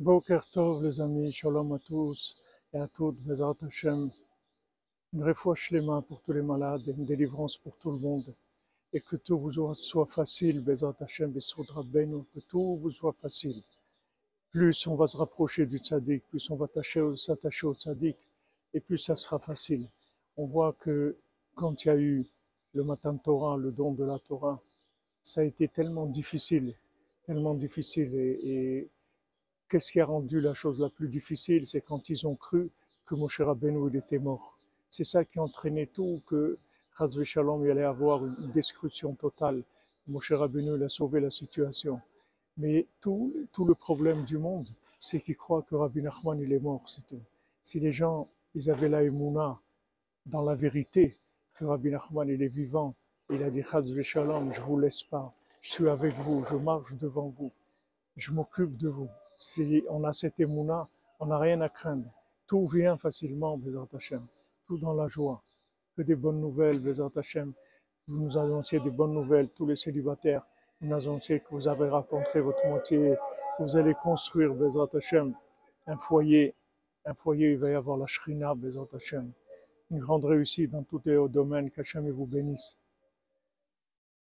Boker Tov, les amis, shalom à tous et à toutes, Bezat Hashem. Une réfoua shlema pour tous les malades et une délivrance pour tout le monde. Et que tout vous soit facile, Bezat Hashem, Beno, que tout vous soit facile. Plus on va se rapprocher du tzaddik, plus on va s'attacher au tzaddik, et plus ça sera facile. On voit que quand il y a eu le matin Torah, le don de la Torah, ça a été tellement difficile, tellement difficile et Qu'est-ce qui a rendu la chose la plus difficile? C'est quand ils ont cru que Moshe Rabbeinu était mort. C'est ça qui a entraîné tout, que Chazve Shalom allait avoir une destruction totale. Moshe Rabbeinu a sauvé la situation. Mais tout, tout le problème du monde, c'est qu'ils croient que Rabbi Nachman il est mort, c'est tout. Si les gens, ils avaient la émouna dans la vérité, que Rabbi Nachman il est vivant, il a dit Chazve Shalom, je vous laisse pas, je suis avec vous, je marche devant vous, je m'occupe de vous si on a cette émouna, on n'a rien à craindre. Tout vient facilement, Bézat Hashem. Tout dans la joie. Que des bonnes nouvelles, Bézat Hashem. Vous nous annoncez des bonnes nouvelles, tous les célibataires. Vous nous annoncez que vous avez rencontré votre moitié, que vous allez construire, Bézat Hashem, un foyer. Un foyer, il va y avoir la Shrina, Bézat Hashem. Une grande réussite dans tous les domaines. Qu'Hachem vous bénisse.